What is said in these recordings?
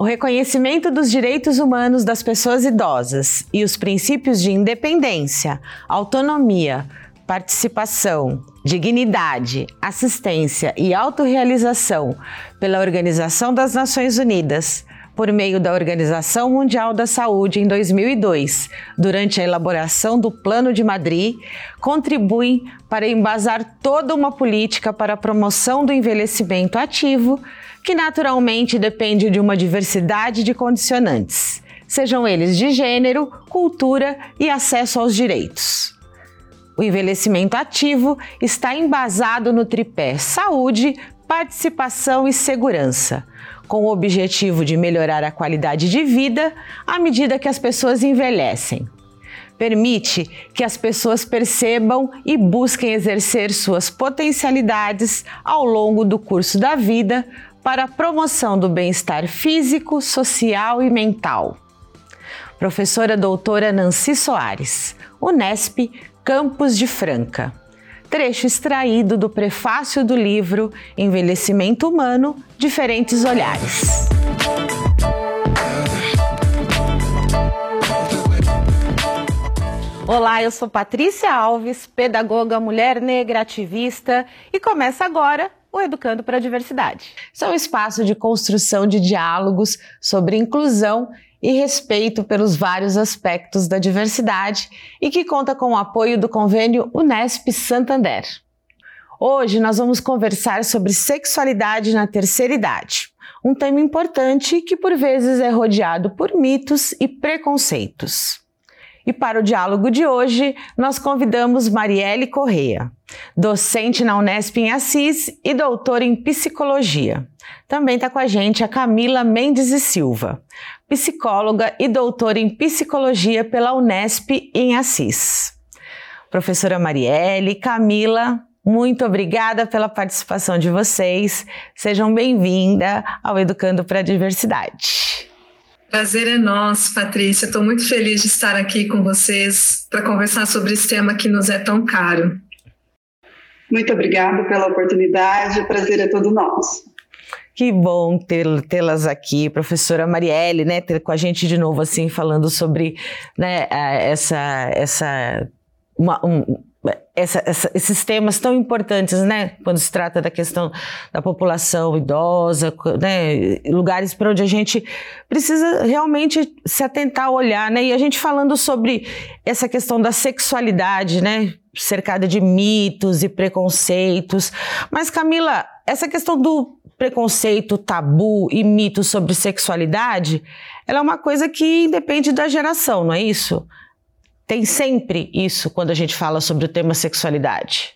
O reconhecimento dos direitos humanos das pessoas idosas e os princípios de independência, autonomia, participação, dignidade, assistência e autorrealização pela Organização das Nações Unidas por meio da Organização Mundial da Saúde em 2002, durante a elaboração do Plano de Madrid, contribuem para embasar toda uma política para a promoção do envelhecimento ativo, que naturalmente depende de uma diversidade de condicionantes, sejam eles de gênero, cultura e acesso aos direitos. O envelhecimento ativo está embasado no tripé saúde, participação e segurança, com o objetivo de melhorar a qualidade de vida à medida que as pessoas envelhecem. Permite que as pessoas percebam e busquem exercer suas potencialidades ao longo do curso da vida para a promoção do bem-estar físico, social e mental. Professora doutora Nancy Soares, Unesp, Campos de Franca trecho extraído do prefácio do livro Envelhecimento Humano Diferentes Olhares. Olá, eu sou Patrícia Alves, pedagoga, mulher negra, ativista, e começa agora o Educando para a Diversidade. Isso é um espaço de construção de diálogos sobre inclusão e respeito pelos vários aspectos da diversidade e que conta com o apoio do convênio Unesp Santander. Hoje nós vamos conversar sobre sexualidade na terceira idade, um tema importante que por vezes é rodeado por mitos e preconceitos. E para o diálogo de hoje, nós convidamos Marielle Correia, docente na Unesp em Assis e doutora em psicologia. Também está com a gente a Camila Mendes e Silva, psicóloga e doutora em psicologia pela Unesp em Assis. Professora Marielle, Camila, muito obrigada pela participação de vocês. Sejam bem-vindas ao Educando para a Diversidade. Prazer é nosso, Patrícia. Estou muito feliz de estar aqui com vocês para conversar sobre esse tema que nos é tão caro. Muito obrigada pela oportunidade. O prazer é todo nosso. Que bom tê-las aqui, professora Marielle, né, ter com a gente de novo assim falando sobre, né, essa essa uma, um, essa, essa, esses temas tão importantes, né, quando se trata da questão da população idosa, né, lugares para onde a gente precisa realmente se atentar, olhar, né, e a gente falando sobre essa questão da sexualidade, né, cercada de mitos e preconceitos. Mas Camila, essa questão do preconceito, tabu e mito sobre sexualidade, ela é uma coisa que depende da geração, não é isso? Tem sempre isso quando a gente fala sobre o tema sexualidade.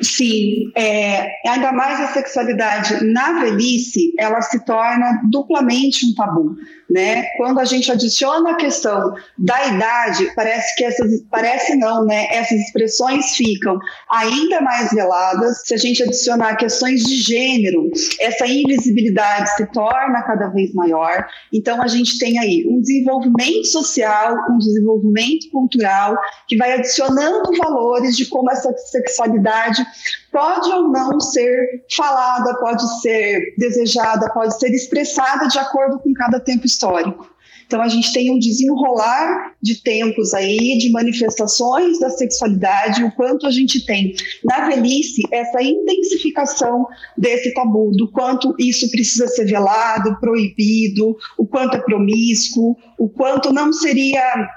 Sim, é, ainda mais a sexualidade na velhice, ela se torna duplamente um tabu, né? Quando a gente adiciona a questão da idade, parece que essas, parece não, né? Essas expressões ficam ainda mais veladas. Se a gente adicionar questões de gênero, essa invisibilidade se torna cada vez maior. Então a gente tem aí um desenvolvimento social, um desenvolvimento cultural que vai adicionando valores de como essa sexualidade pode ou não ser falada, pode ser desejada, pode ser expressada de acordo com cada tempo histórico. Então a gente tem um desenrolar de tempos aí, de manifestações da sexualidade, o quanto a gente tem na velhice essa intensificação desse tabu, do quanto isso precisa ser velado, proibido, o quanto é promíscuo, o quanto não seria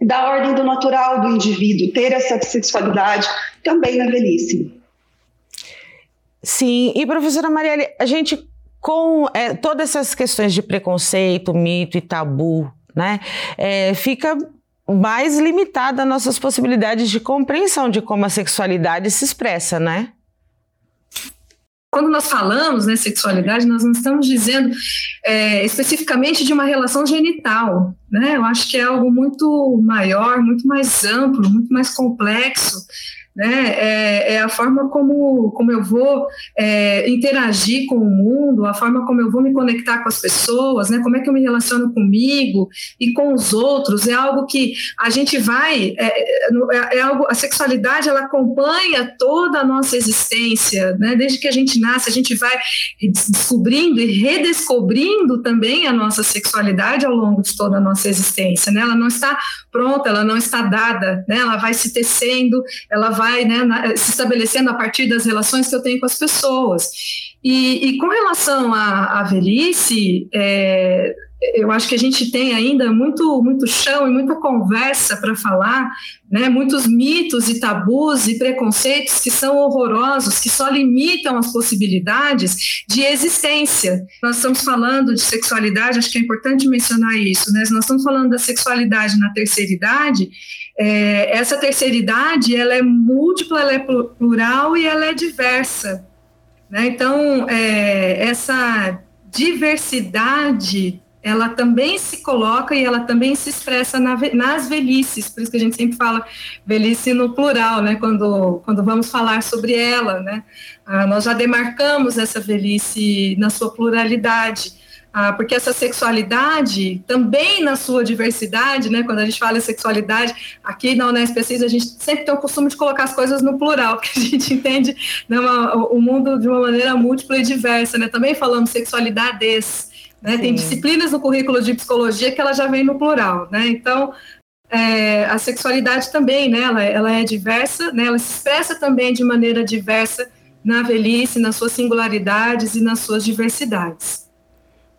da ordem do natural do indivíduo ter essa sexualidade também na velhice. Sim, e professora Marielle, a gente com é, todas essas questões de preconceito, mito e tabu, né, é, fica mais limitada nossas possibilidades de compreensão de como a sexualidade se expressa, né? Quando nós falamos né, sexualidade, nós não estamos dizendo é, especificamente de uma relação genital. Né? Eu acho que é algo muito maior, muito mais amplo, muito mais complexo né? É, é, a forma como, como eu vou é, interagir com o mundo, a forma como eu vou me conectar com as pessoas, né? Como é que eu me relaciono comigo e com os outros. É algo que a gente vai, é, é, é algo. A sexualidade ela acompanha toda a nossa existência, né? Desde que a gente nasce, a gente vai descobrindo e redescobrindo também a nossa sexualidade ao longo de toda a nossa existência, né? Ela não está pronta, ela não está dada, né? Ela vai se tecendo, ela vai vai né, na, se estabelecendo a partir das relações que eu tenho com as pessoas. E, e com relação à, à velhice, é, eu acho que a gente tem ainda muito, muito chão e muita conversa para falar, né? muitos mitos e tabus e preconceitos que são horrorosos, que só limitam as possibilidades de existência. Nós estamos falando de sexualidade, acho que é importante mencionar isso, né? nós estamos falando da sexualidade na terceira idade, é, essa terceira idade ela é múltipla, ela é plural e ela é diversa. Né? Então, é, essa diversidade ela também se coloca e ela também se expressa na, nas velhices, por isso que a gente sempre fala velhice no plural, né, quando, quando vamos falar sobre ela, né, ah, nós já demarcamos essa velhice na sua pluralidade, ah, porque essa sexualidade, também na sua diversidade, né, quando a gente fala em sexualidade, aqui na Unesp a gente sempre tem o costume de colocar as coisas no plural, porque a gente entende né, uma, o mundo de uma maneira múltipla e diversa, né, também falamos sexualidades, né, tem disciplinas no currículo de psicologia que ela já vem no plural, né, então é, a sexualidade também, né, ela, ela é diversa, né, ela se expressa também de maneira diversa na velhice, nas suas singularidades e nas suas diversidades.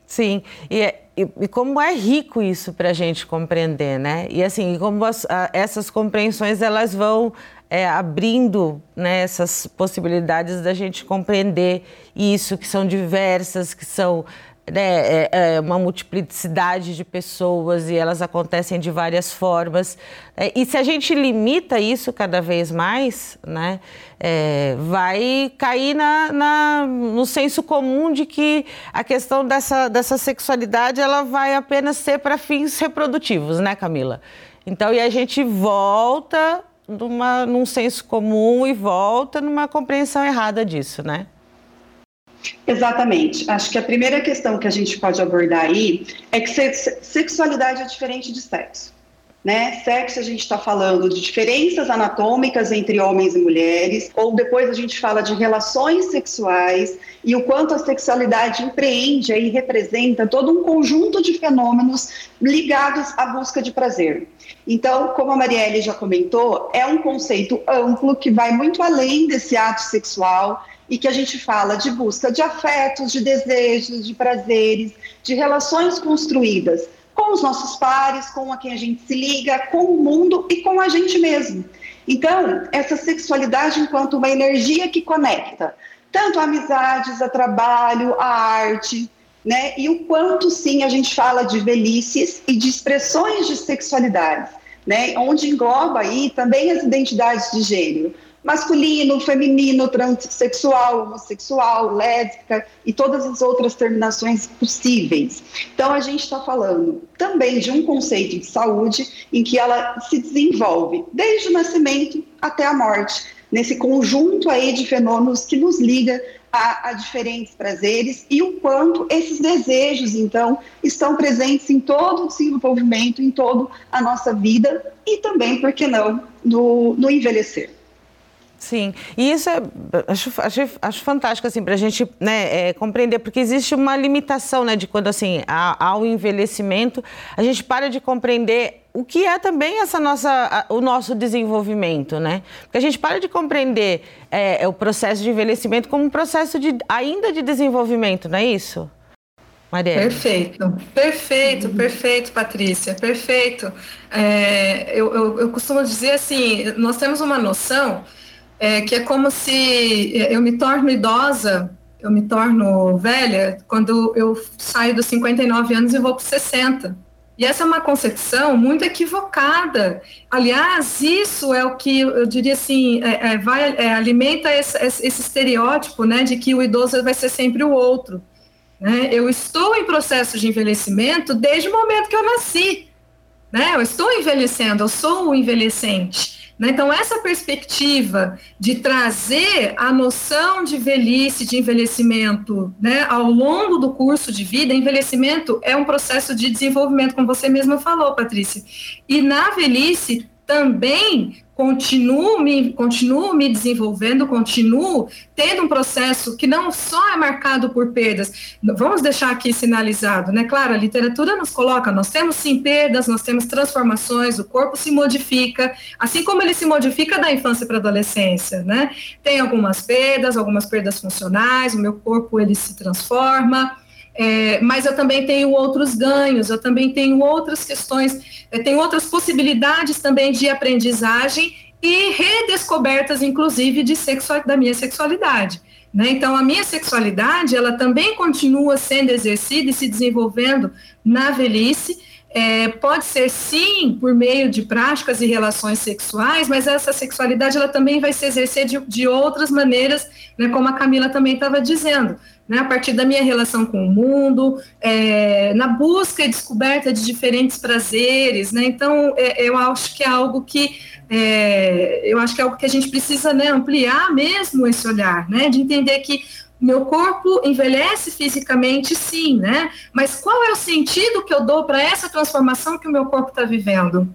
Sim, e, e, e, como é rico isso para a gente compreender, né? E assim, como as, a, essas compreensões elas vão é, abrindo né, essas possibilidades da gente compreender isso, que são diversas, que são né, é, é uma multiplicidade de pessoas e elas acontecem de várias formas. É, e se a gente limita isso cada vez mais, né, é, vai cair na, na, no senso comum de que a questão dessa, dessa sexualidade ela vai apenas ser para fins reprodutivos, né, Camila? Então, e a gente volta numa, num senso comum e volta numa compreensão errada disso, né? Exatamente. Acho que a primeira questão que a gente pode abordar aí é que sexualidade é diferente de sexo. Né? Sexo a gente está falando de diferenças anatômicas entre homens e mulheres, ou depois a gente fala de relações sexuais e o quanto a sexualidade empreende e representa todo um conjunto de fenômenos ligados à busca de prazer. Então, como a Marielle já comentou, é um conceito amplo que vai muito além desse ato sexual e que a gente fala de busca de afetos, de desejos, de prazeres, de relações construídas com os nossos pares, com a quem a gente se liga, com o mundo e com a gente mesmo. Então, essa sexualidade enquanto uma energia que conecta tanto a amizades, a trabalho, a arte, né? E o quanto sim a gente fala de velhices e de expressões de sexualidade, né? Onde engloba aí também as identidades de gênero masculino, feminino, transexual, homossexual, lésbica e todas as outras terminações possíveis. Então, a gente está falando também de um conceito de saúde em que ela se desenvolve desde o nascimento até a morte, nesse conjunto aí de fenômenos que nos liga a, a, diferentes prazeres e o quanto esses desejos, então, estão presentes em todo o desenvolvimento, em toda a nossa vida e também, por que não, no, no envelhecer. Sim, e isso é, acho, acho, acho fantástico assim, para a gente né, é, compreender, porque existe uma limitação né, de quando assim, há, há o envelhecimento, a gente para de compreender o que é também essa nossa, o nosso desenvolvimento, né? Porque a gente para de compreender é, é, o processo de envelhecimento como um processo de, ainda de desenvolvimento, não é isso? Maria. Perfeito, perfeito, perfeito, Patrícia, perfeito. É, eu, eu, eu costumo dizer assim, nós temos uma noção é, que é como se eu me torno idosa, eu me torno velha quando eu saio dos 59 anos e vou para 60. E essa é uma concepção muito equivocada. Aliás, isso é o que eu diria assim, é, é, vai, é, alimenta esse, esse, estereótipo né, de que o idoso vai ser sempre o outro. Né? Eu estou em processo de envelhecimento desde o momento que eu nasci. Né? Eu estou envelhecendo, eu sou o envelhecente. Né? Então, essa perspectiva de trazer a noção de velhice, de envelhecimento, né, ao longo do curso de vida, envelhecimento é um processo de desenvolvimento, como você mesma falou, Patrícia. E na velhice também continuo me, continuo me desenvolvendo, continuo tendo um processo que não só é marcado por perdas. Vamos deixar aqui sinalizado, né? Claro, a literatura nos coloca, nós temos sim perdas, nós temos transformações, o corpo se modifica, assim como ele se modifica da infância para a adolescência, né? Tem algumas perdas, algumas perdas funcionais, o meu corpo ele se transforma, é, mas eu também tenho outros ganhos, eu também tenho outras questões, eu tenho outras possibilidades também de aprendizagem e redescobertas, inclusive, de sexual, da minha sexualidade. Né? Então, a minha sexualidade, ela também continua sendo exercida e se desenvolvendo na velhice, é, pode ser sim por meio de práticas e relações sexuais, mas essa sexualidade ela também vai se exercer de, de outras maneiras, né, como a Camila também estava dizendo, né, a partir da minha relação com o mundo, é, na busca e descoberta de diferentes prazeres, né, então é, eu acho que é algo que é, eu acho que é algo que a gente precisa né, ampliar mesmo esse olhar, né, de entender que meu corpo envelhece fisicamente, sim, né? Mas qual é o sentido que eu dou para essa transformação que o meu corpo está vivendo?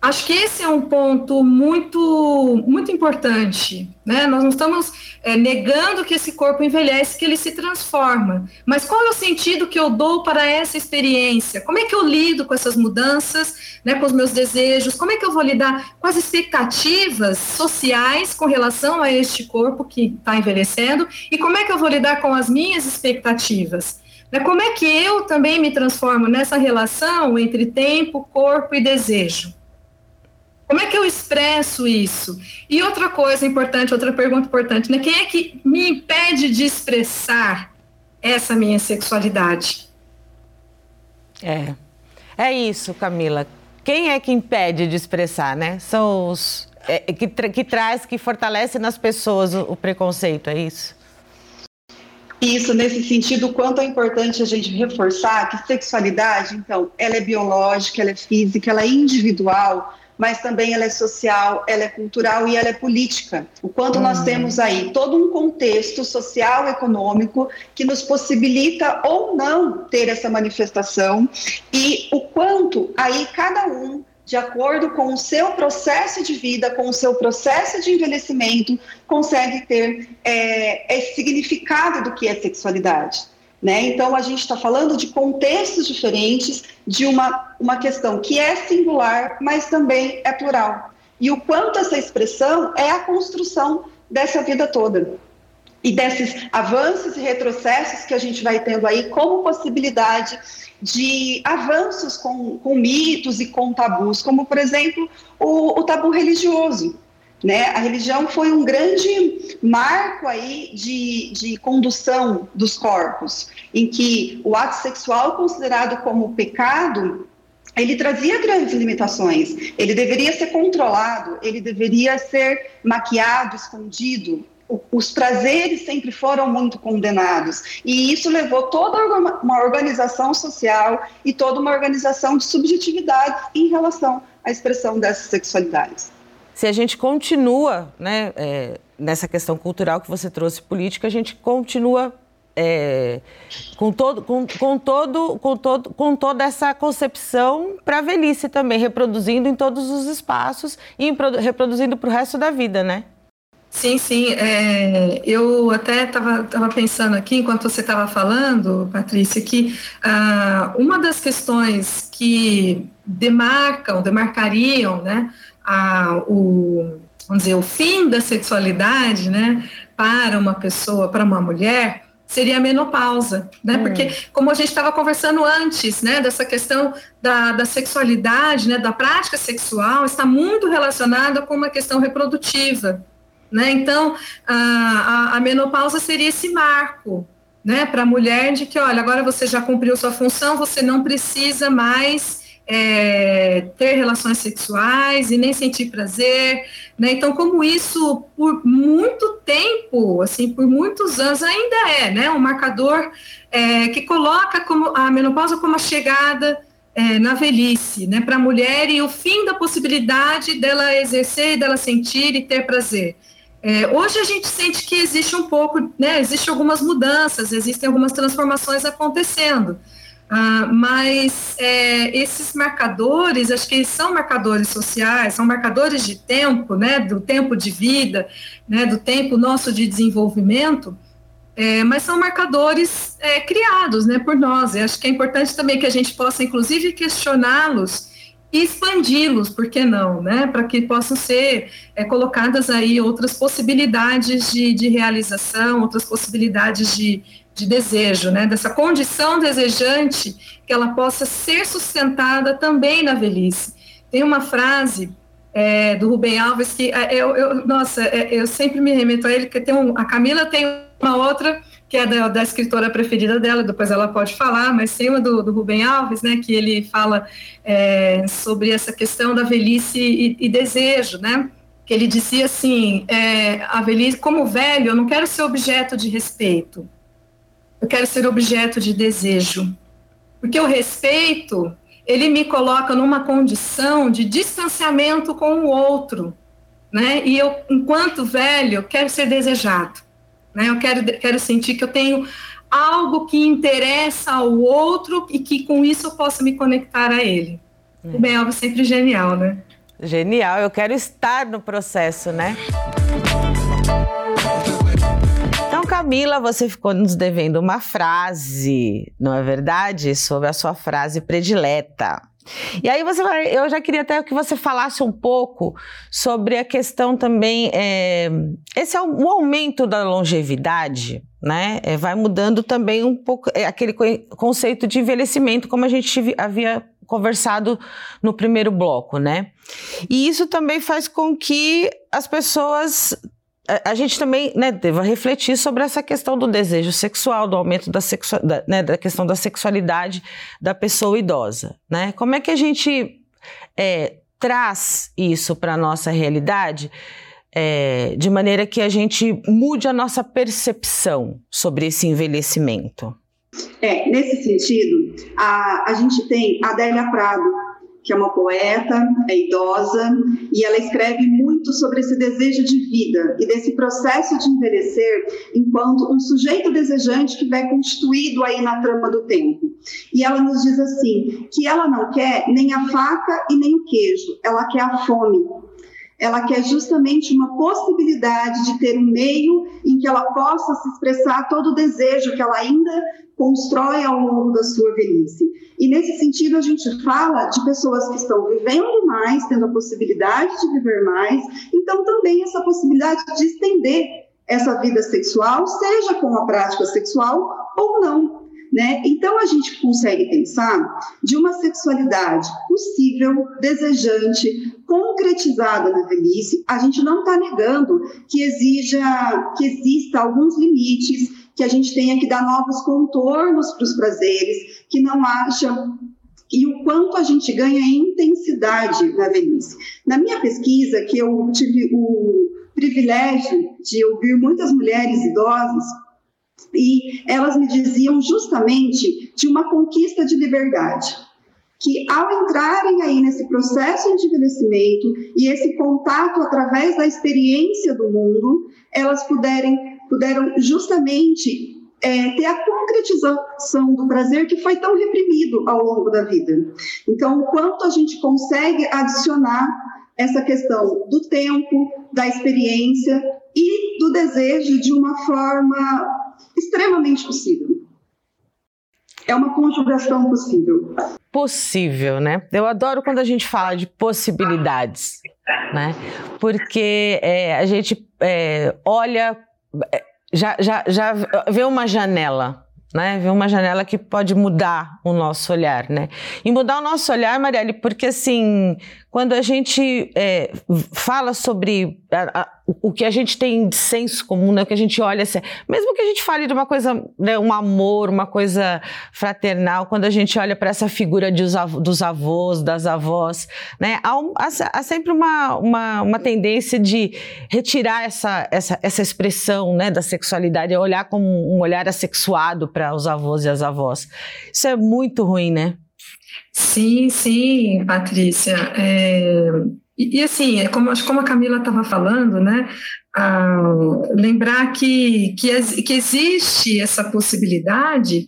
Acho que esse é um ponto muito, muito importante. Né? Nós não estamos é, negando que esse corpo envelhece, que ele se transforma. Mas qual é o sentido que eu dou para essa experiência? Como é que eu lido com essas mudanças, né, com os meus desejos? Como é que eu vou lidar com as expectativas sociais com relação a este corpo que está envelhecendo? E como é que eu vou lidar com as minhas expectativas? Né, como é que eu também me transformo nessa relação entre tempo, corpo e desejo? Como é que eu expresso isso? E outra coisa importante, outra pergunta importante, né? Quem é que me impede de expressar essa minha sexualidade? É. É isso, Camila. Quem é que impede de expressar, né? São os é, que, tra que traz, que fortalece nas pessoas o, o preconceito, é isso? Isso, nesse sentido, quanto é importante a gente reforçar que sexualidade, então, ela é biológica, ela é física, ela é individual, mas também ela é social, ela é cultural e ela é política. O quanto nós uhum. temos aí todo um contexto social, econômico, que nos possibilita ou não ter essa manifestação, e o quanto aí cada um de acordo com o seu processo de vida, com o seu processo de envelhecimento, consegue ter é, esse significado do que é sexualidade. Né? Então, a gente está falando de contextos diferentes, de uma, uma questão que é singular, mas também é plural. E o quanto essa expressão é a construção dessa vida toda. E desses avanços e retrocessos que a gente vai tendo aí como possibilidade de avanços com, com mitos e com tabus, como, por exemplo, o, o tabu religioso. Né? A religião foi um grande marco aí de, de condução dos corpos, em que o ato sexual considerado como pecado ele trazia grandes limitações. Ele deveria ser controlado, ele deveria ser maquiado, escondido. Os prazeres sempre foram muito condenados. E isso levou toda uma organização social e toda uma organização de subjetividades em relação à expressão dessas sexualidades se a gente continua né, é, nessa questão cultural que você trouxe política, a gente continua é, com, todo, com, com, todo, com, todo, com toda essa concepção para a velhice também, reproduzindo em todos os espaços e reproduzindo para o resto da vida, né? Sim, sim. É, eu até estava pensando aqui, enquanto você estava falando, Patrícia, que ah, uma das questões que demarcam, demarcariam né, a, o, vamos dizer, o fim da sexualidade, né, para uma pessoa, para uma mulher, seria a menopausa, né? Hum. Porque como a gente estava conversando antes, né, dessa questão da, da sexualidade, né, da prática sexual, está muito relacionada com uma questão reprodutiva, né? Então a, a, a menopausa seria esse marco, né, para a mulher de que, olha, agora você já cumpriu sua função, você não precisa mais é, ter relações sexuais e nem sentir prazer, né? Então, como isso por muito tempo, assim, por muitos anos ainda é, né, um marcador é, que coloca como a menopausa como a chegada é, na velhice, né, para a mulher e o fim da possibilidade dela exercer, dela sentir e ter prazer. É, hoje a gente sente que existe um pouco, né, existem algumas mudanças, existem algumas transformações acontecendo, ah, mas é, esses marcadores, acho que são marcadores sociais, são marcadores de tempo, né, do tempo de vida, né, do tempo nosso de desenvolvimento, é, mas são marcadores é, criados né, por nós. Eu acho que é importante também que a gente possa, inclusive, questioná-los e expandi-los, por que não, né? Para que possam ser é, colocadas aí outras possibilidades de, de realização, outras possibilidades de, de desejo, né? Dessa condição desejante que ela possa ser sustentada também na velhice. Tem uma frase é, do Rubem Alves que é, eu, eu nossa, é, eu sempre me remeto a ele, que tem um, a Camila tem uma outra que é da, da, escritora preferida dela, depois ela pode falar, mas tem uma do, do Rubem Alves, né, que ele fala é, sobre essa questão da velhice e, e, desejo, né, que ele dizia assim, é, a velhice, como velho, eu não quero ser objeto de respeito, eu quero ser objeto de desejo, porque o respeito ele me coloca numa condição de distanciamento com o outro, né? E eu, enquanto velho, quero ser desejado, né? Eu quero, quero sentir que eu tenho algo que interessa ao outro e que com isso eu possa me conectar a ele. É. O bem é sempre genial, né? Genial, eu quero estar no processo, né? Camila, você ficou nos devendo uma frase, não é verdade? Sobre a sua frase predileta. E aí você vai, eu já queria até que você falasse um pouco sobre a questão também, é, esse é o, aumento da longevidade, né? É, vai mudando também um pouco é, aquele conceito de envelhecimento, como a gente havia conversado no primeiro bloco, né? E isso também faz com que as pessoas a, gente também né, deva refletir sobre essa questão do desejo sexual, do aumento da, sexua, da, né, da questão da sexualidade da pessoa idosa. Né? Como é que a gente é, traz isso para a nossa realidade é, de maneira que a gente mude a nossa percepção sobre esse envelhecimento? É, nesse sentido, a, a gente tem a Adélia Prado, que é uma poeta, é idosa, e ela escreve muito sobre esse desejo de vida e desse processo de envelhecer enquanto um sujeito desejante que vai constituído aí na trama do tempo. E ela nos diz assim, que ela não quer nem a faca e nem o queijo, ela quer a fome. Ela quer justamente uma possibilidade de ter um meio em que ela possa se expressar todo o desejo que ela ainda constrói ao longo da sua velhice. E nesse sentido, a gente fala de pessoas que estão vivendo mais, tendo a possibilidade de viver mais, então também essa possibilidade de estender essa vida sexual, seja com a prática sexual ou não. Né? Então a gente consegue pensar de uma sexualidade possível, desejante, concretizada na velhice. A gente não está negando que exija, que exista alguns limites, que a gente tenha que dar novos contornos para os prazeres, que não haja e o quanto a gente ganha intensidade na velhice. Na minha pesquisa, que eu tive o privilégio de ouvir muitas mulheres idosas, e elas me diziam justamente de uma conquista de liberdade. Que ao entrarem aí nesse processo de envelhecimento e esse contato através da experiência do mundo, elas puderem, puderam justamente é, ter a concretização do prazer que foi tão reprimido ao longo da vida. Então, o quanto a gente consegue adicionar essa questão do tempo, da experiência e do desejo de uma forma extremamente possível. É uma conjugação possível. Possível, né? Eu adoro quando a gente fala de possibilidades, né? Porque é, a gente é, olha, é, já, já, já vê uma janela, né? Vê uma janela que pode mudar o nosso olhar, né? E mudar o nosso olhar, Marielle, porque assim, quando a gente é, fala sobre a, a, o que a gente tem de senso comum, né, o que a gente olha, assim, mesmo que a gente fale de uma coisa, né, um amor, uma coisa fraternal, quando a gente olha para essa figura de, dos avós, das avós, né, há, um, há, há sempre uma, uma, uma, tendência de retirar essa, essa, essa expressão né, da sexualidade, olhar como um olhar assexuado para os avós e as avós. Isso é muito ruim, né? Sim, sim, Patrícia. É, e, e, assim, é como, como a Camila estava falando, né? Ah, lembrar que, que, que existe essa possibilidade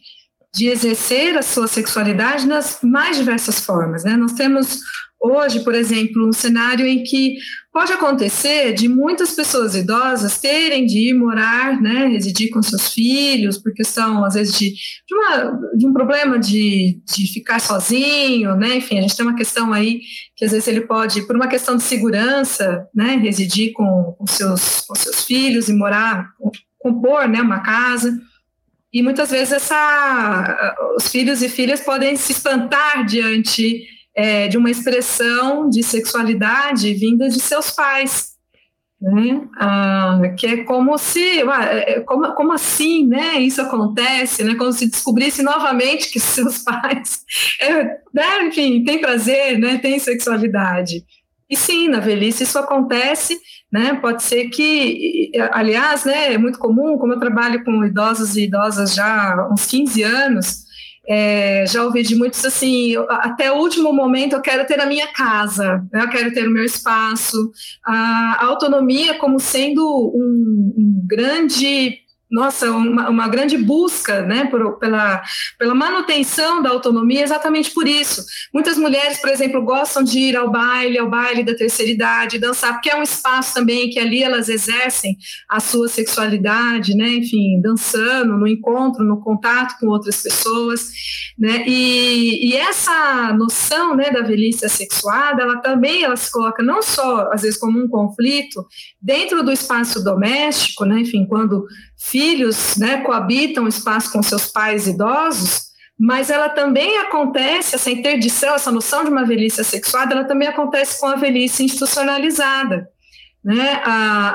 de exercer a sua sexualidade nas mais diversas formas. Né? Nós temos hoje, por exemplo, um cenário em que pode acontecer de muitas pessoas idosas terem de ir morar, né, residir com seus filhos, por questão, às vezes, de, de, uma, de um problema de, de ficar sozinho, né, enfim, a gente tem uma questão aí que às vezes ele pode, por uma questão de segurança, né, residir com, com, seus, com seus filhos e morar, compor, né, uma casa, e muitas vezes essa, os filhos e filhas podem se espantar diante é, de uma expressão de sexualidade vinda de seus pais. Né? Ah, que é como se, é, como, como assim, né? Isso acontece, né? Como se descobrisse novamente que seus pais, é, né? enfim, têm prazer, né? Tem sexualidade. E sim, na velhice isso acontece, né? Pode ser que, aliás, né, é muito comum, como eu trabalho com idosos e idosas já há uns 15 anos, é, já ouvi de muitos assim, até o último momento eu quero ter a minha casa, né? eu quero ter o meu espaço, a autonomia como sendo um, um grande nossa, uma, uma, grande busca né, por, pela, pela manutenção da autonomia, exatamente por isso. Muitas mulheres, por exemplo, gostam de ir ao baile, ao baile da terceira idade, dançar, porque é um espaço também que ali elas exercem a sua sexualidade, né, enfim, dançando, no encontro, no contato com outras pessoas. Né, e, e essa noção né, da velhice assexuada, ela também ela se coloca não só, às vezes, como um conflito dentro do espaço doméstico, né, enfim, quando filhos né, coabitam o espaço com seus pais idosos, mas ela também acontece, essa interdição, essa noção de uma velhice sexuada, ela também acontece com a velhice institucionalizada. Né?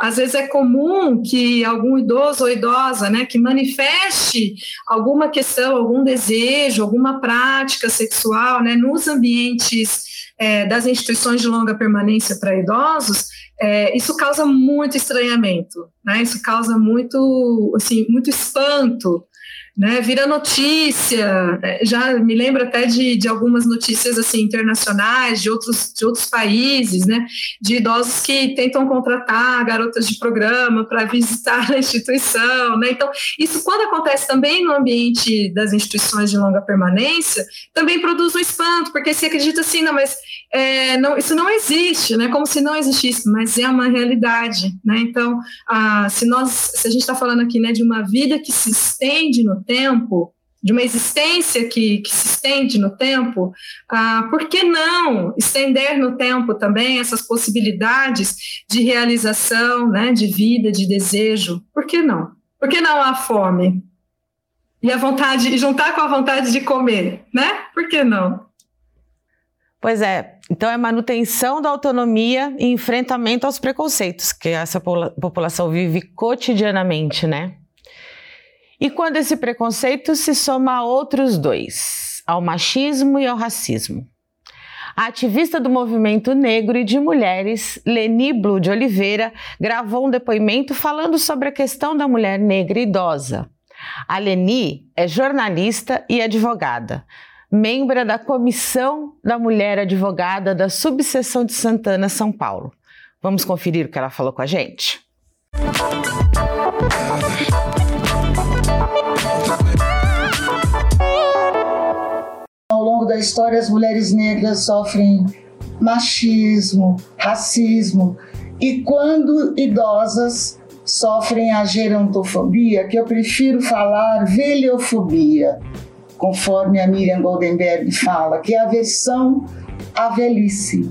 às vezes é comum que algum idoso ou idosa né, que manifeste alguma questão, algum desejo, alguma prática sexual né, nos ambientes é, das instituições de longa permanência para idosos, é, isso causa muito estranhamento, né? Isso causa muito, assim, muito espanto né, vira notícia. Né, já me lembro até de, de algumas notícias assim internacionais de outros, de outros países, né, de idosos que tentam contratar garotas de programa para visitar a instituição. Né? Então, isso quando acontece também no ambiente das instituições de longa permanência, também produz um espanto, porque se acredita assim, não, mas é, não, isso não existe, né? Como se não existisse, mas é uma realidade, né? Então, ah, se nós, se a gente está falando aqui, né, de uma vida que se estende no tempo, de uma existência que, que se estende no tempo, ah, por que não estender no tempo também essas possibilidades de realização, né, de vida, de desejo? Por que não? Por que não a fome? E a vontade, e juntar com a vontade de comer, né? Por que não? Pois é, então é manutenção da autonomia e enfrentamento aos preconceitos que essa população vive cotidianamente, né? E quando esse preconceito se soma a outros dois, ao machismo e ao racismo. A ativista do movimento negro e de mulheres, Leni Blue de Oliveira, gravou um depoimento falando sobre a questão da mulher negra idosa. A Leni é jornalista e advogada, membro da Comissão da Mulher Advogada da Subseção de Santana, São Paulo. Vamos conferir o que ela falou com a gente? Ao longo da história, as mulheres negras sofrem machismo, racismo e quando idosas sofrem a gerontofobia, que eu prefiro falar velhofobia, conforme a Miriam Goldenberg fala, que é a versão à velhice.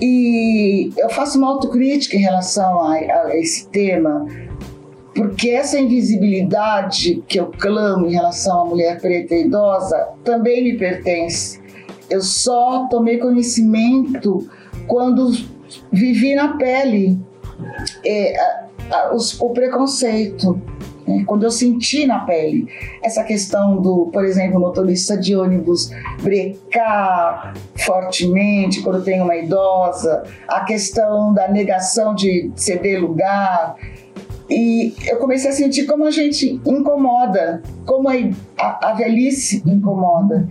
E eu faço uma autocrítica em relação a, a esse tema, porque essa invisibilidade que eu clamo em relação à mulher preta e idosa também me pertence. Eu só tomei conhecimento quando vivi na pele é, a, a, os, o preconceito. Né? Quando eu senti na pele essa questão do, por exemplo, motorista de ônibus brecar fortemente quando tem uma idosa, a questão da negação de ceder lugar, e eu comecei a sentir como a gente incomoda, como a, a, a velhice incomoda.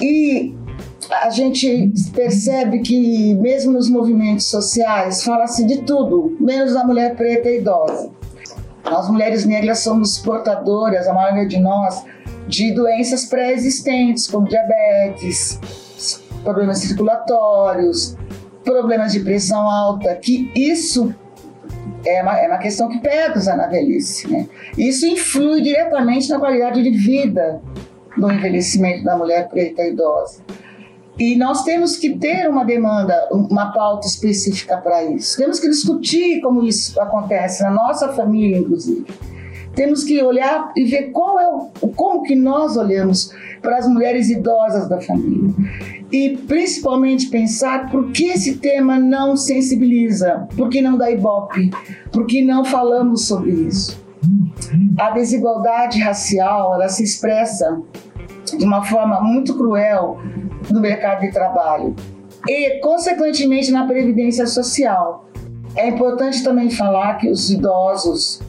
E a gente percebe que, mesmo nos movimentos sociais, fala-se de tudo, menos da mulher preta e idosa. Nós, mulheres negras, somos portadoras, a maioria de nós, de doenças pré-existentes, como diabetes, problemas circulatórios, problemas de pressão alta, que isso é uma, é uma questão que pesa na velhice. Né? Isso influi diretamente na qualidade de vida do envelhecimento da mulher preta idosa. E nós temos que ter uma demanda, uma pauta específica para isso. Temos que discutir como isso acontece na nossa família, inclusive. Temos que olhar e ver qual é o, como que nós olhamos para as mulheres idosas da família. E principalmente pensar por que esse tema não sensibiliza, por que não dá ibope, por que não falamos sobre isso. A desigualdade racial, ela se expressa de uma forma muito cruel no mercado de trabalho e, consequentemente, na previdência social. É importante também falar que os idosos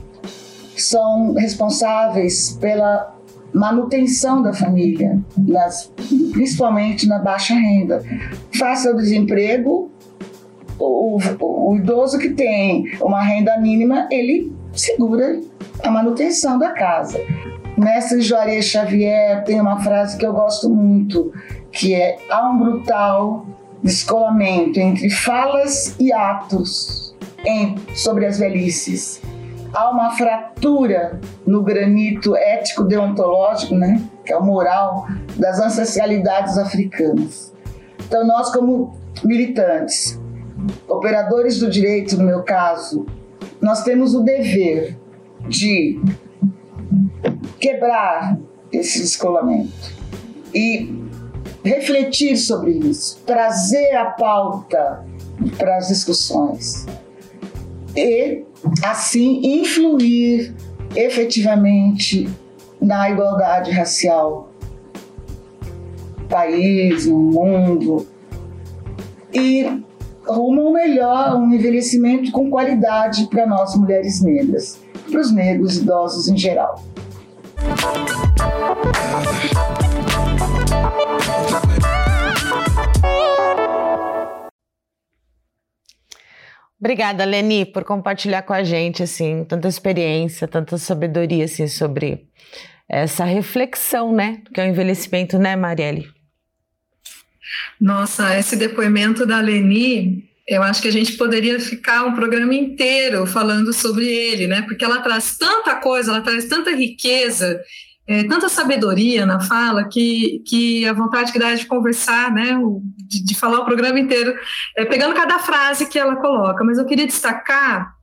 são responsáveis pela manutenção da família, nas, principalmente na baixa renda. Face ao desemprego, o, o, o idoso que tem uma renda mínima, ele segura a manutenção da casa. Mestre Juarez Xavier tem uma frase que eu gosto muito, que é há um brutal descolamento entre falas e atos em, sobre as velhices. Há uma fratura no granito ético-deontológico, né, que é o moral, das ancestralidades africanas. Então, nós, como militantes, operadores do direito, no meu caso, nós temos o dever de quebrar esse descolamento e refletir sobre isso, trazer a pauta para as discussões e, assim, influir efetivamente na igualdade racial país, no mundo e rumo ao melhor, um envelhecimento com qualidade para nós mulheres negras, para os negros idosos em geral. Obrigada, Leni, por compartilhar com a gente assim tanta experiência, tanta sabedoria assim sobre essa reflexão, né, que é o envelhecimento, né, Marielle? Nossa, esse depoimento da Leni eu acho que a gente poderia ficar um programa inteiro falando sobre ele, né? Porque ela traz tanta coisa, ela traz tanta riqueza, é, tanta sabedoria na fala que, que a vontade que dá é de conversar, né? De, de falar o programa inteiro, é, pegando cada frase que ela coloca. Mas eu queria destacar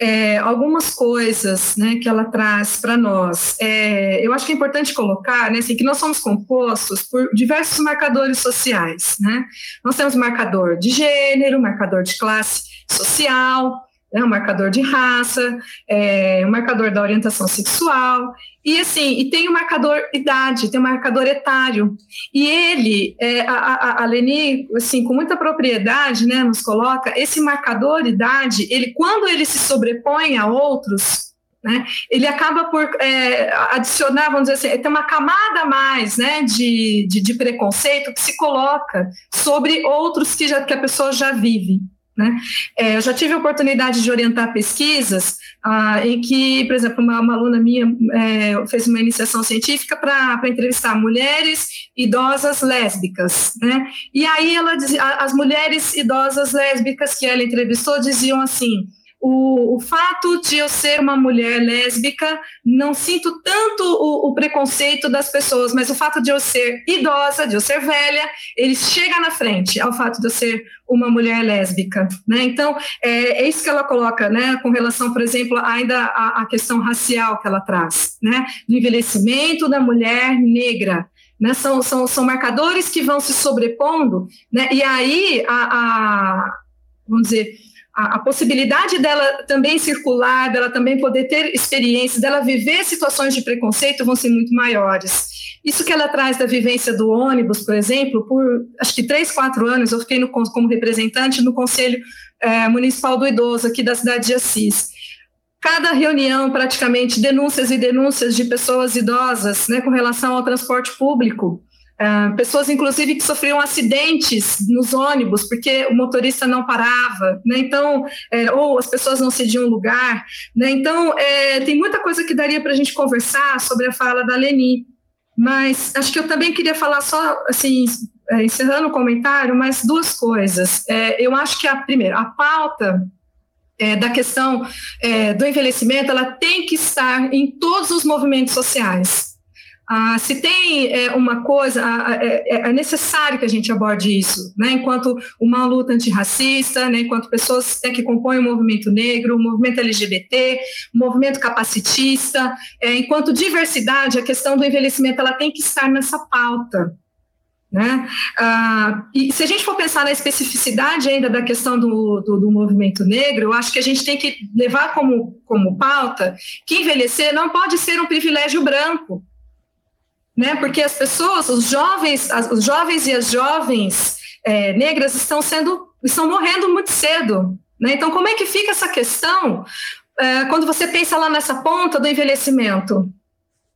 é, algumas coisas né, que ela traz para nós. É, eu acho que é importante colocar né, assim, que nós somos compostos por diversos marcadores sociais. Né? Nós temos marcador de gênero, marcador de classe social, né, um marcador de raça, é, um marcador da orientação sexual, e assim, e tem um marcador idade, tem um marcador etário. E ele, é, a, a, a Leni, assim, com muita propriedade, né, nos coloca, esse marcador idade, ele, quando ele se sobrepõe a outros, né, ele acaba por é, adicionar, vamos dizer assim, tem uma camada a mais né, de, de, de preconceito que se coloca sobre outros que, já, que a pessoa já vive. Né? É, eu já tive a oportunidade de orientar pesquisas ah, em que, por exemplo, uma, uma aluna minha é, fez uma iniciação científica para entrevistar mulheres idosas lésbicas. Né? E aí ela dizia, as mulheres idosas lésbicas que ela entrevistou diziam assim: o, o, fato de eu ser uma mulher lésbica, não sinto tanto o, o, preconceito das pessoas, mas o fato de eu ser idosa, de eu ser velha, ele chega na frente ao fato de eu ser uma mulher lésbica, né? Então, é, é isso que ela coloca, né? Com relação, por exemplo, ainda à, à questão racial que ela traz, né? Do envelhecimento da mulher negra, né, são, são, são marcadores que vão se sobrepondo, né, e aí a, a vamos dizer, a, a, possibilidade dela também circular, dela também poder ter experiências, dela viver situações de preconceito vão ser muito maiores. Isso que ela traz da vivência do ônibus, por exemplo, por acho que três, quatro anos, eu fiquei no, como representante no Conselho é, Municipal do Idoso aqui da cidade de Assis. Cada reunião, praticamente, denúncias e denúncias de pessoas idosas né, com relação ao transporte público, Uh, pessoas, inclusive, que sofriam acidentes nos ônibus porque o motorista não parava, né? Então, é, ou as pessoas não cediam lugar, né? Então, é, tem muita coisa que daria para a gente conversar sobre a fala da Leni, mas acho que eu também queria falar só, assim, é, encerrando o comentário, mais duas coisas. É, eu acho que a primeira, a pauta é, da questão é, do envelhecimento, ela tem que estar em todos os movimentos sociais. Ah, se tem é, uma coisa, é, é, necessário que a gente aborde isso, né? enquanto uma luta antirracista, né? enquanto pessoas é, que compõem o movimento negro, o movimento LGBT, o movimento capacitista, é, enquanto diversidade, a questão do envelhecimento ela tem que estar nessa pauta. Né? Ah, e se a gente for pensar na especificidade ainda da questão do, do, do, movimento negro, eu acho que a gente tem que levar como, como pauta que envelhecer não pode ser um privilégio branco, né? porque as pessoas, os jovens, as, os jovens e as jovens é, negras estão sendo, estão morrendo muito cedo. Né? Então, como é que fica essa questão é, quando você pensa lá nessa ponta do envelhecimento?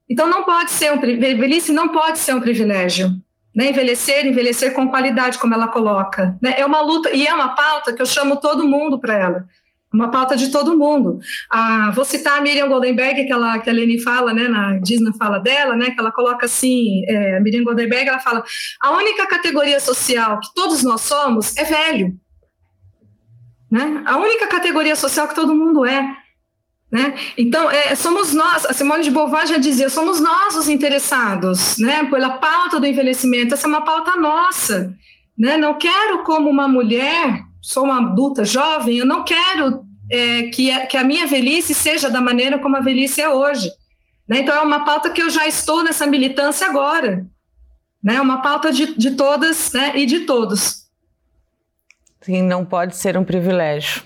Então, não pode ser um velhice não pode ser um privilégio. Né, envelhecer, envelhecer com qualidade, como ela coloca. Né? É uma luta, e é uma pauta que eu chamo todo mundo para ela. Uma pauta de todo mundo. Ah, vou citar a Miriam Goldenberg, que, ela, que a Leni fala, né, na, diz na fala dela, né, que ela coloca assim: é, a Miriam Goldenberg ela fala, a única categoria social que todos nós somos é velho. Né? A única categoria social que todo mundo é. Né? Então, é, somos nós, a Simone de Beauvoir já dizia, somos nós os interessados né, pela pauta do envelhecimento, essa é uma pauta nossa. Né? Não quero, como uma mulher, sou uma adulta jovem, eu não quero é, que, a, que a minha velhice seja da maneira como a velhice é hoje. Né? Então, é uma pauta que eu já estou nessa militância agora. Né? É uma pauta de, de todas né, e de todos. Sim, não pode ser um privilégio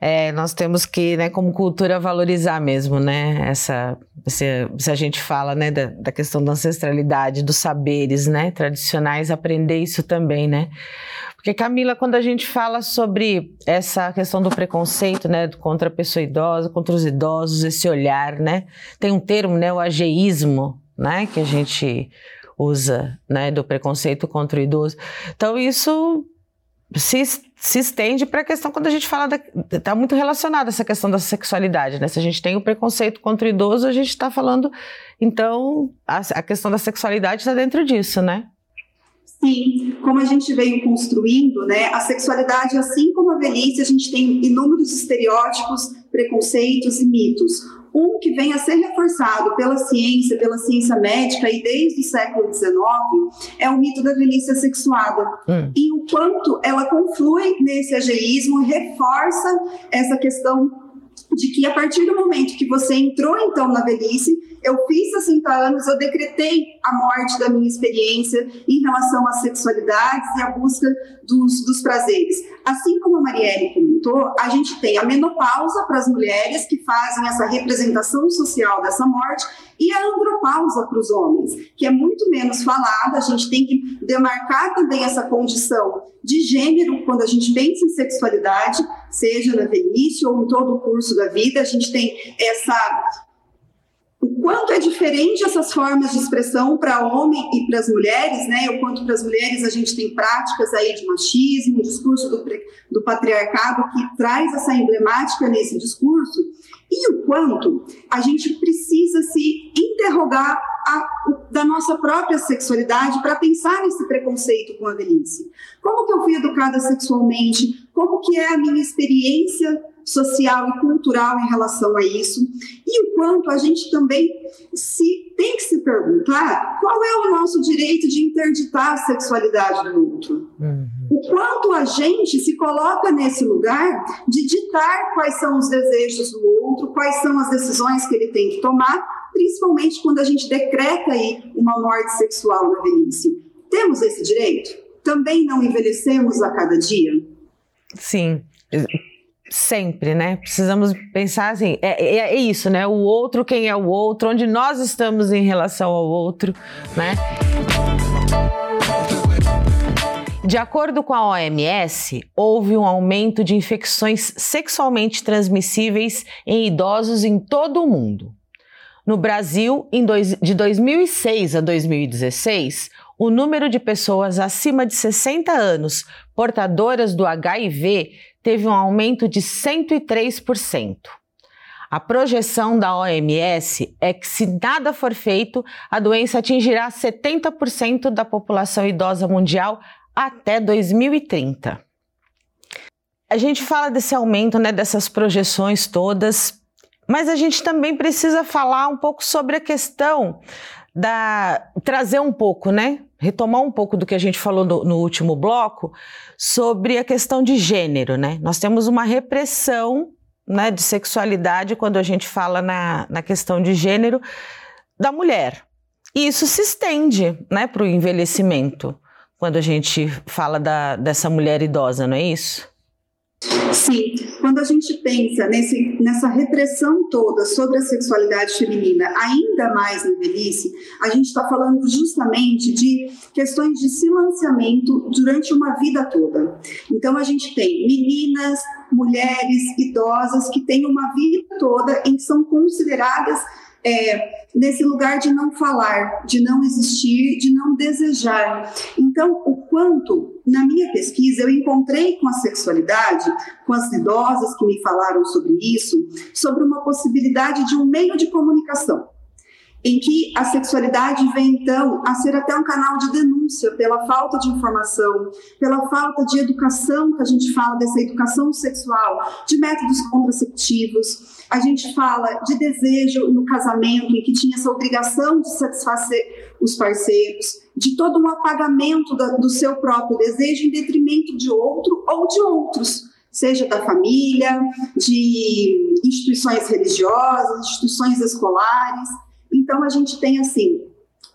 é, nós temos que, né, como cultura, valorizar mesmo, né, essa, se, se a gente fala, né, da, da, questão da ancestralidade, dos saberes, né, tradicionais, aprender isso também, né, porque Camila, quando a gente fala sobre essa questão do preconceito, né, contra a pessoa idosa, contra os idosos, esse olhar, né, tem um termo, né, o ageísmo, né, que a gente usa, né, do preconceito contra o idoso, então isso se, se estende para a questão quando a gente fala está muito relacionada essa questão da sexualidade, né? Se a gente tem o preconceito contra o idoso, a gente está falando, então a, a questão da sexualidade está dentro disso, né? Sim, como a gente veio construindo, né, a sexualidade, assim como a velhice, a gente tem inúmeros estereótipos, preconceitos e mitos. Um que vem a ser reforçado pela ciência, pela ciência médica e desde o século XIX é o mito da velhice sexuada. Hum. E o quanto ela conflui nesse ageísmo, reforça essa questão de que a partir do momento que você entrou então na velhice, eu fiz 60 anos, eu decretei a morte da minha experiência em relação às sexualidades e à busca dos, dos prazeres. Assim como a Marielle comentou, a gente tem a menopausa para as mulheres que fazem essa representação social dessa morte e a andropausa para os homens, que é muito menos falada, a gente tem que demarcar também essa condição de gênero quando a gente pensa em sexualidade, seja na velhice ou em todo o curso da vida, a gente tem essa o quanto é diferente essas formas de expressão para homem e para as mulheres, né? O quanto para as mulheres a gente tem práticas aí de machismo, discurso do, do patriarcado que traz essa emblemática nesse discurso, e o quanto a gente precisa se interrogar a, da nossa própria sexualidade para pensar nesse preconceito com a velhice. Como que eu fui educada sexualmente? Como que é a minha experiência social e cultural em relação a isso, e o quanto a gente também se tem que se perguntar qual é o nosso direito de interditar a sexualidade do outro. Uhum. O quanto a gente se coloca nesse lugar de ditar quais são os desejos do outro, quais são as decisões que ele tem que tomar, principalmente quando a gente decreta aí uma morte sexual na velhice. Temos esse direito? Também não envelhecemos a cada dia? Sim sempre, né? Precisamos pensar assim, é, é, é, isso, né? O outro, quem é o outro, onde nós estamos em relação ao outro, né? De acordo com a OMS, houve um aumento de infecções sexualmente transmissíveis em idosos em todo o mundo. No Brasil, dois, de 2006 a 2016, o número de pessoas acima de 60 anos portadoras do HIV teve um aumento de 103%. A projeção da OMS é que, se nada for feito, a doença atingirá 70% da população idosa mundial até 2030. A gente fala desse aumento, né, dessas projeções todas, mas a gente também precisa falar um pouco sobre a questão da trazer um pouco, né? Retomar um pouco do que a gente falou no, no último bloco sobre a questão de gênero, né? Nós temos uma repressão né, de sexualidade quando a gente fala na, na questão de gênero da mulher. E isso se estende né, para o envelhecimento, quando a gente fala da, dessa mulher idosa, não é isso? Sim, quando a gente pensa nesse, nessa repressão toda sobre a sexualidade feminina, ainda mais na velhice, a gente está falando justamente de questões de silenciamento durante uma vida toda. Então, a gente tem meninas, mulheres, idosas que têm uma vida toda em que são consideradas é, nesse lugar de não falar, de não existir, de não desejar. Então, o quanto, na minha pesquisa, eu encontrei com a sexualidade, com as idosas que me falaram sobre isso, sobre uma possibilidade de um meio de comunicação em que a sexualidade vem então a ser até um canal de denúncia pela falta de informação, pela falta de educação, que a gente fala dessa educação sexual, de métodos contraceptivos, a gente fala de desejo no casamento, em que tinha essa obrigação de satisfazer os parceiros, de todo um apagamento do seu próprio desejo em detrimento de outro ou de outros, seja da família, de instituições religiosas, instituições escolares. Então, a gente tem assim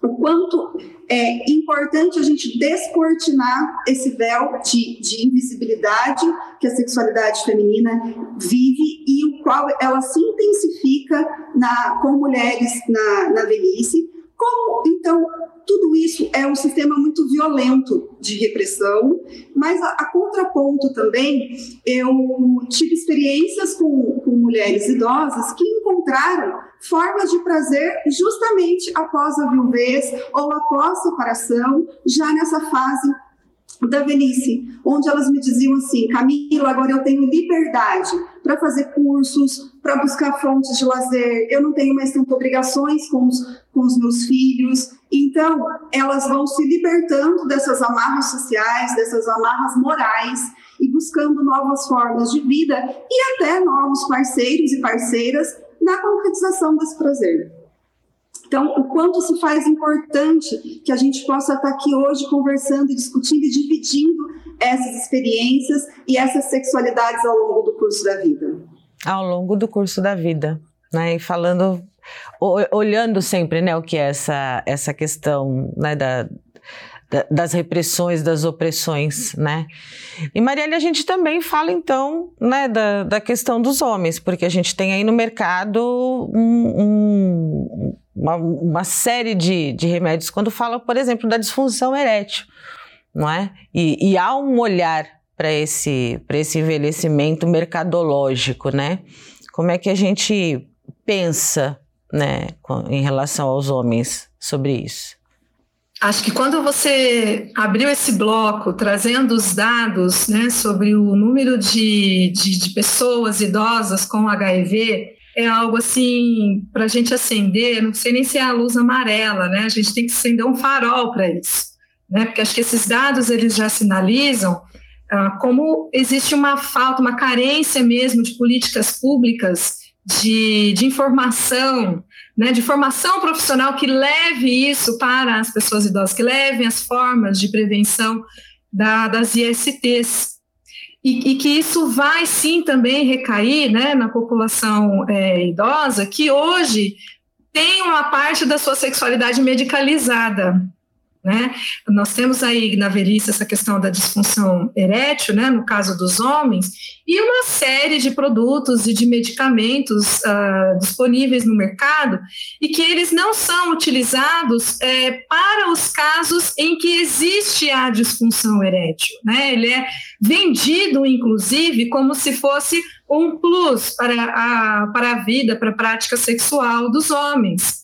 o quanto é importante a gente descortinar esse véu de, de, invisibilidade que a sexualidade feminina vive e o qual ela se intensifica na, com mulheres na, na velhice. Como, então, tudo isso é um sistema muito violento de repressão, mas a, a contraponto também, eu tive experiências com, com mulheres idosas que encontraram formas de prazer justamente após a viuvez ou após a separação, já nessa fase da velhice, onde elas me diziam assim: Camila, agora eu tenho liberdade para fazer cursos, para buscar fontes de lazer, eu não tenho mais tanto obrigações com os, com os meus filhos. Então, elas vão se libertando dessas amarras sociais, dessas amarras morais e buscando novas formas de vida e até novos parceiros e parceiras na concretização desse prazer. Então, o quanto se faz importante que a gente possa estar aqui hoje conversando e discutindo e dividindo essas experiências e essas sexualidades ao longo do curso da vida. Ao longo do curso da vida, né? E falando, olhando sempre, né, o que é essa, essa questão, né, da, das repressões, das opressões, né? E Marielle, a gente também fala então, né, da, da questão dos homens, porque a gente tem aí no mercado um, um, uma, uma, série de, de remédios quando fala, por exemplo, da disfunção erétil, não é? E, e há um olhar para esse, esse envelhecimento mercadológico, né? Como é que a gente pensa, né, em relação aos homens sobre isso? Acho que quando você abriu esse bloco trazendo os dados né, sobre o número de, de, de pessoas idosas com HIV, é algo assim para a gente acender, não sei nem se é a luz amarela, né? A gente tem que acender um farol para isso, né? Porque acho que esses dados eles já sinalizam ah, como existe uma falta, uma carência mesmo de políticas públicas de, de informação, né, de formação profissional que leve isso para as pessoas idosas, que levem as formas de prevenção da, das ISTs. E, e, que isso vai sim também recair né, na população é, idosa, que hoje tem uma parte da sua sexualidade medicalizada. Né? Nós temos aí na velhice essa questão da disfunção erétil, né, no caso dos homens, e uma série de produtos e de medicamentos uh, disponíveis no mercado e que eles não são utilizados é, para os casos em que existe a disfunção erétil. Né? Ele é vendido, inclusive, como se fosse um plus para a, para a vida, para a prática sexual dos homens.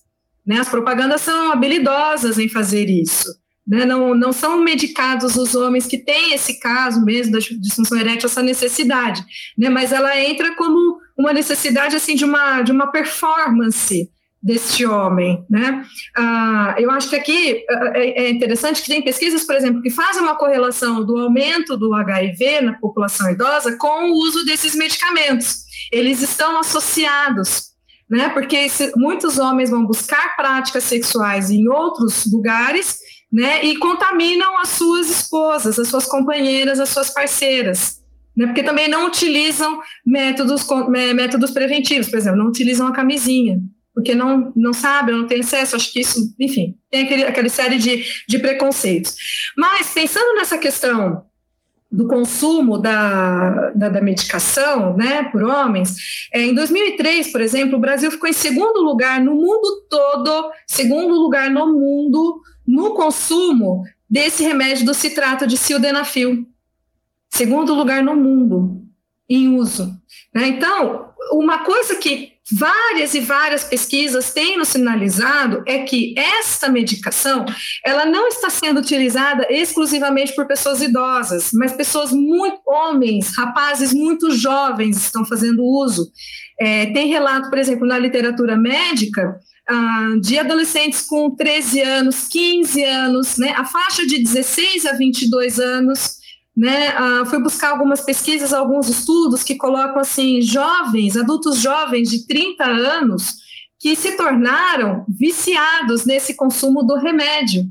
Né? As propagandas são habilidosas em fazer isso. Né? Não, não são medicados os homens que têm esse caso mesmo da disfunção erétil, essa necessidade, né? mas ela entra como uma necessidade assim de uma, de uma performance deste homem, né? Ah, eu acho que aqui ah, é, é interessante que tem pesquisas, por exemplo, que fazem uma correlação do aumento do HIV na população idosa com o uso desses medicamentos. Eles estão associados né? Porque muitos homens vão buscar práticas sexuais em outros lugares, né? E contaminam as suas esposas, as suas companheiras, as suas parceiras. Né, porque também não utilizam métodos, métodos preventivos, por exemplo, não utilizam a camisinha, porque não, não sabem, não têm acesso, acho que isso, enfim, tem aquele, aquela série de, de preconceitos. Mas, pensando nessa questão do consumo da, da, da, medicação né, por homens. É, em 2003, por exemplo, o Brasil ficou em segundo lugar no mundo todo, segundo lugar no mundo, no consumo desse remédio do citrato de sildenafil. Segundo lugar no mundo em uso. Né? Então, uma coisa que várias e várias pesquisas têm nos sinalizado é que esta medicação ela não está sendo utilizada exclusivamente por pessoas idosas, mas pessoas muito homens, rapazes muito jovens estão fazendo uso. É, tem relato, por exemplo, na literatura médica ah, de adolescentes com 13 anos, 15 anos, né, a faixa de 16 a 22 anos né, uh, fui buscar algumas pesquisas, alguns estudos que colocam assim jovens, adultos jovens de 30 anos que se tornaram viciados nesse consumo do remédio,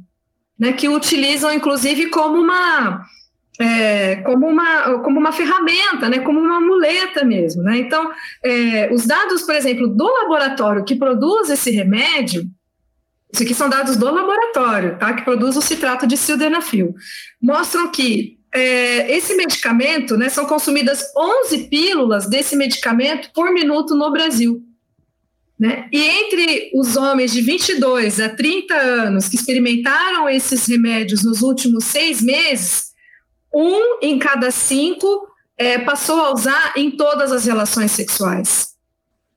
né, que utilizam inclusive como uma é, como, uma, como uma ferramenta, né, como uma muleta mesmo. Né? Então, é, os dados, por exemplo, do laboratório que produz esse remédio, isso aqui são dados do laboratório, tá, que produz o citrato de sildenafil, mostram que é, esse medicamento, né, são consumidas 11 pílulas desse medicamento por minuto no Brasil. Né? E entre os homens de 22 a 30 anos que experimentaram esses remédios nos últimos seis meses, um em cada cinco é, passou a usar em todas as relações sexuais.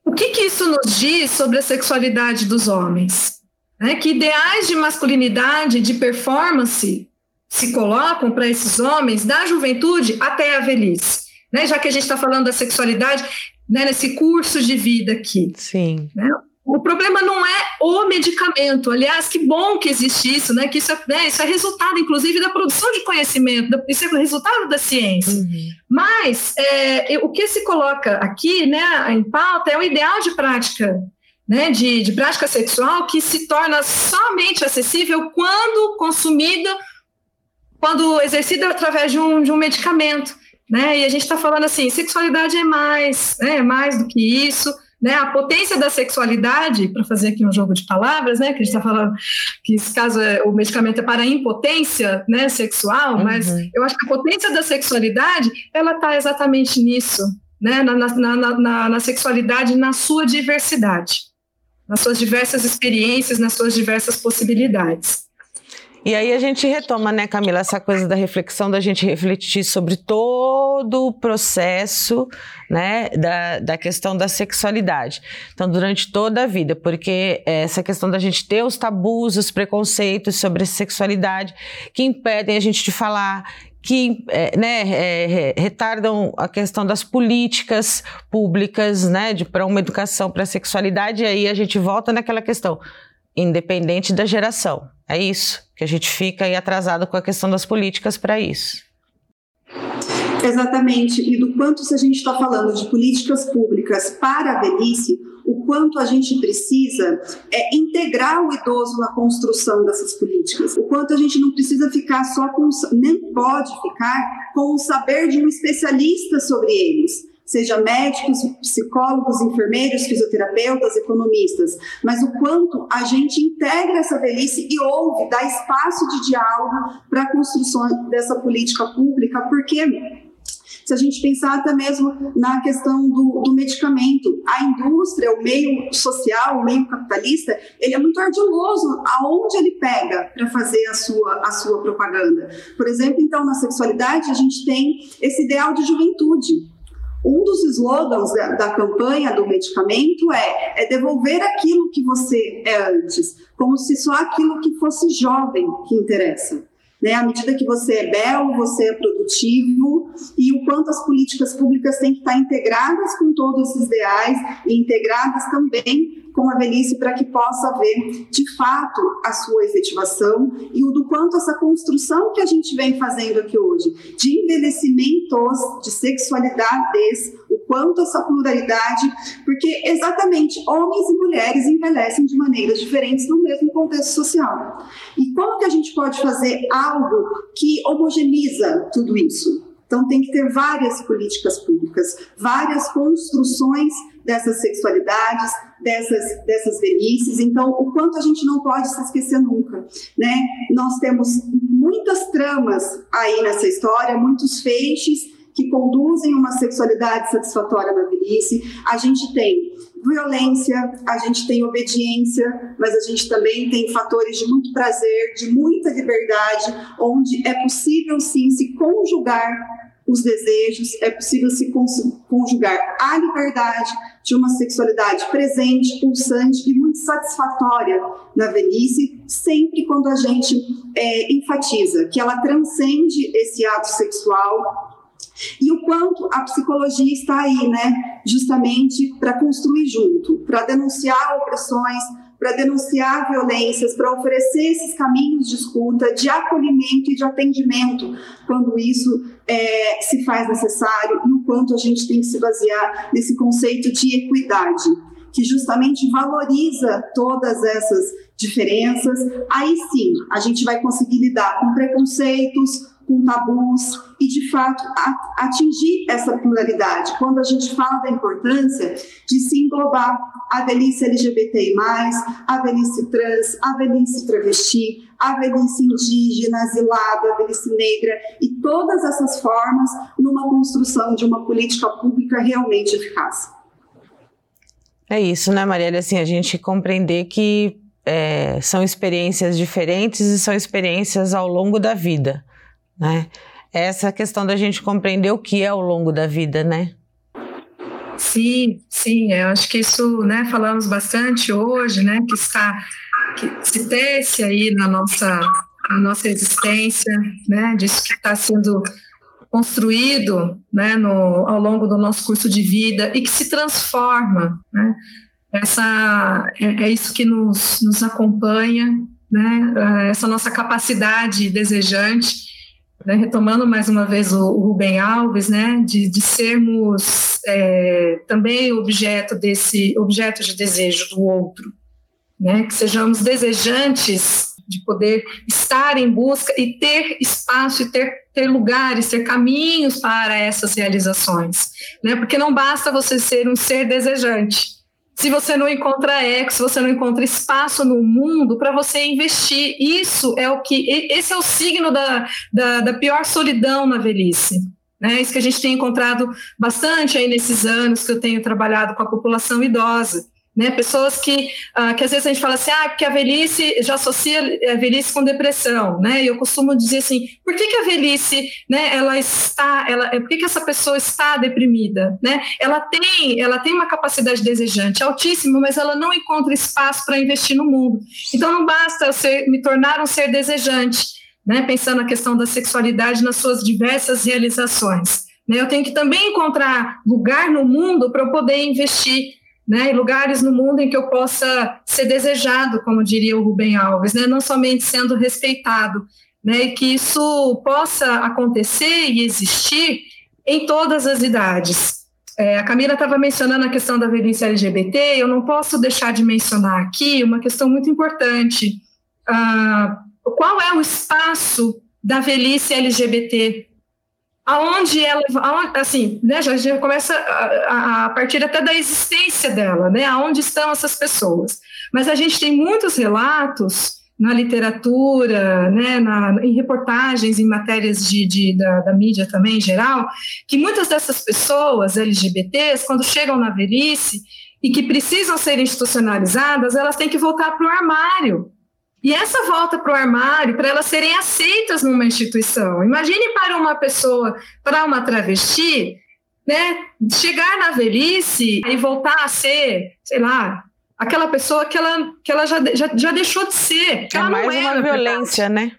O que, que isso nos diz sobre a sexualidade dos homens? Né? Que ideais de masculinidade, de performance, se colocam para esses homens da juventude até a velhice. Né? Já que a gente está falando da sexualidade né, nesse curso de vida aqui. Sim. Né? O problema não é o medicamento. Aliás, que bom que existe isso, né? Que isso é, né, isso é resultado, inclusive, da produção de conhecimento, isso é resultado da ciência. Uhum. Mas é, o que se coloca aqui, né, em pauta, é o ideal de prática, né, de, de prática sexual que se torna somente acessível quando consumida quando exercida através de um, de um medicamento. Né? E a gente está falando assim, sexualidade é mais, né? é mais do que isso. Né, a potência da sexualidade, para fazer aqui um jogo de palavras, né, que a gente está falando que esse caso é, o medicamento é para impotência né, sexual, uhum. mas eu acho que a potência da sexualidade ela está exatamente nisso, né, na, na, na, na, sexualidade, na sua diversidade, nas suas diversas experiências, nas suas diversas possibilidades. E aí a gente retoma, né, Camila, essa coisa da reflexão, da gente refletir sobre todo o processo, né, da, da questão da sexualidade. Então, durante toda a vida, porque essa questão da gente ter os tabus, os preconceitos sobre a sexualidade que impedem a gente de falar, que é, né, é, retardam a questão das políticas públicas, né, para uma educação para a sexualidade, e aí a gente volta naquela questão independente da geração. É isso que a gente fica aí atrasado com a questão das políticas para isso. Exatamente, e do quanto se a gente está falando de políticas públicas para a velhice, o quanto a gente precisa é integrar o idoso na construção dessas políticas, o quanto a gente não precisa ficar só com, nem pode ficar com o saber de um especialista sobre eles, seja médicos, psicólogos, enfermeiros, fisioterapeutas, economistas, mas o quanto a gente integra essa velhice e ouve, dá espaço de diálogo para a construção dessa política pública, porque se a gente pensar até mesmo na questão do, do medicamento, a indústria, o meio social, o meio capitalista, ele é muito ardiloso aonde ele pega para fazer a sua, a sua propaganda. Por exemplo, então, na sexualidade, a gente tem esse ideal de juventude. Um dos slogans da, da, campanha do medicamento é, é devolver aquilo que você é antes, como se só aquilo que fosse jovem que interessa. Né? À medida que você é belo, você é produtivo, e o quanto as políticas públicas têm que estar integradas com todos esses ideais e integradas também com a velhice para que possa haver, de fato, a sua efetivação e o do quanto essa construção que a gente vem fazendo aqui hoje, de envelhecimentos, de sexualidades, o quanto essa pluralidade, porque exatamente homens e mulheres envelhecem de maneiras diferentes no mesmo contexto social. E como que a gente pode fazer algo que homogeneiza tudo isso? Então, tem que ter várias políticas públicas, várias construções dessas sexualidades, dessas, dessas velhices. Então, o quanto a gente não pode se esquecer nunca, né? Nós temos muitas tramas aí nessa história, muitos feixes que conduzem uma sexualidade satisfatória na velhice. A gente tem violência, a gente tem obediência, mas a gente também tem fatores de muito prazer, de muita liberdade, onde é possível sim se conjugar os desejos, é possível se conjugar a liberdade de uma sexualidade presente, pulsante e muito satisfatória na velhice, sempre quando a gente é, enfatiza que ela transcende esse ato sexual e o quanto a psicologia está aí, né, justamente para construir junto, para denunciar opressões, para denunciar violências, para oferecer esses caminhos de escuta, de acolhimento e de atendimento, quando isso é, se faz necessário, e o quanto a gente tem que se basear nesse conceito de equidade, que justamente valoriza todas essas diferenças. Aí sim, a gente vai conseguir lidar com preconceitos, com tabus e, de fato, atingir essa pluralidade. Quando a gente fala da importância de se englobar a velhice LGBTI, a velhice trans, a velhice travesti, a velhice indígena, asilada, a velhice negra e todas essas formas numa construção de uma política pública realmente eficaz. É isso, né, Marielle? Assim, a gente compreender que é, são experiências diferentes e são experiências ao longo da vida né? Essa questão da gente compreender o que é ao longo da vida, né? Sim, sim, eu acho que isso, né, falamos bastante hoje, né, que está, que se tece aí na nossa, na nossa existência, né, disso que está sendo construído, né, no, ao longo do nosso curso de vida e que se transforma, né, essa, é, é isso que nos, nos acompanha, né, essa nossa capacidade desejante né, retomando mais uma vez o, o Rubem Alves, né, de, de sermos é, também objeto desse objeto de desejo do outro, né, que sejamos desejantes de poder estar em busca e ter espaço e ter, ter lugares, ter caminhos para essas realizações, né, porque não basta você ser um ser desejante, se você não encontra eco, se você não encontra espaço no mundo para você investir. Isso é o que. Esse é o signo da, da, da pior solidão na velhice. Né? Isso que a gente tem encontrado bastante aí nesses anos que eu tenho trabalhado com a população idosa. Né, pessoas que, uh, que às vezes a gente fala assim, ah, porque a velhice já associa a velhice com depressão, né? E eu costumo dizer assim, por que, que a velhice, né, ela está, ela, por que, que essa pessoa está deprimida, né? Ela tem, ela tem uma capacidade desejante altíssima, mas ela não encontra espaço para investir no mundo. Então não basta eu ser, me tornar um ser desejante, né? Pensando na questão da sexualidade nas suas diversas realizações. Né? Eu tenho que também encontrar lugar no mundo para eu poder investir né, e lugares no mundo em que eu possa ser desejado, como diria o Rubem Alves, né, não somente sendo respeitado, né, e que isso possa acontecer e existir em todas as idades. É, a Camila estava mencionando a questão da velhice LGBT, eu não posso deixar de mencionar aqui uma questão muito importante. Ah, qual é o espaço da velhice LGBT aonde ela, assim, né, já, já começa a, a, partir até da existência dela, né, aonde estão essas pessoas. Mas a gente tem muitos relatos na literatura, né, na, em reportagens, em matérias de, de da, da, mídia também em geral, que muitas dessas pessoas LGBTs, quando chegam na velhice e que precisam ser institucionalizadas, elas têm que voltar para o armário, e essa volta para o armário, para elas serem aceitas numa instituição. Imagine para uma pessoa, para uma travesti, né, chegar na velhice e voltar a ser, sei lá, aquela pessoa que ela, que ela já, já, já deixou de ser. É mais uma violência, né?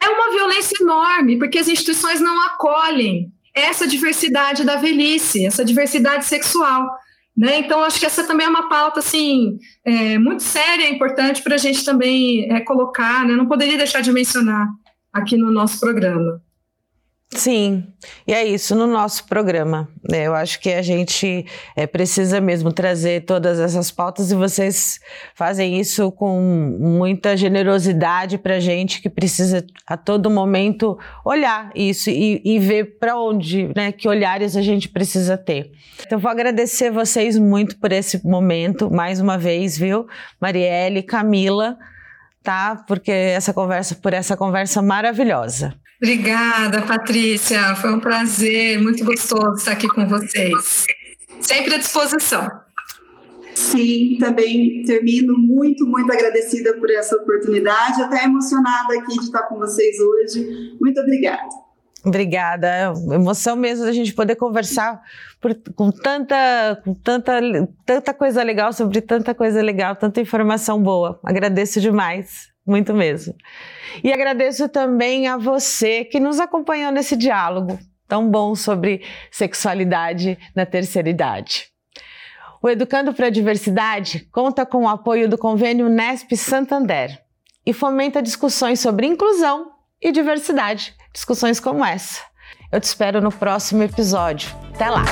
É uma violência enorme, porque as instituições não acolhem essa diversidade da velhice, essa diversidade sexual. Né? Então, acho que essa também é uma pauta assim, é, muito séria e importante para a gente também é, colocar, né? não poderia deixar de mencionar aqui no nosso programa. Sim, e é isso no nosso programa. Né? Eu acho que a gente é, precisa mesmo trazer todas essas pautas e vocês fazem isso com muita generosidade para a gente que precisa a todo momento olhar isso e, e ver para onde, né, que olhares a gente precisa ter. Então, vou agradecer vocês muito por esse momento, mais uma vez, viu, Marielle, Camila, tá? Porque essa conversa, por essa conversa maravilhosa. Obrigada, Patrícia. Foi um prazer, muito gostoso estar aqui com vocês. Sempre à disposição. Sim, também termino muito, muito agradecida por essa oportunidade, até emocionada aqui de estar com vocês hoje. Muito obrigada. Obrigada, é emoção mesmo da gente poder conversar por, com tanta, com tanta, tanta coisa legal sobre tanta coisa legal, tanta informação boa. Agradeço demais, muito mesmo. E agradeço também a você que nos acompanhou nesse diálogo tão bom sobre sexualidade na terceira idade. O Educando para a Diversidade conta com o apoio do convênio Nesp Santander e fomenta discussões sobre inclusão e diversidade, discussões como essa. Eu te espero no próximo episódio. Até lá!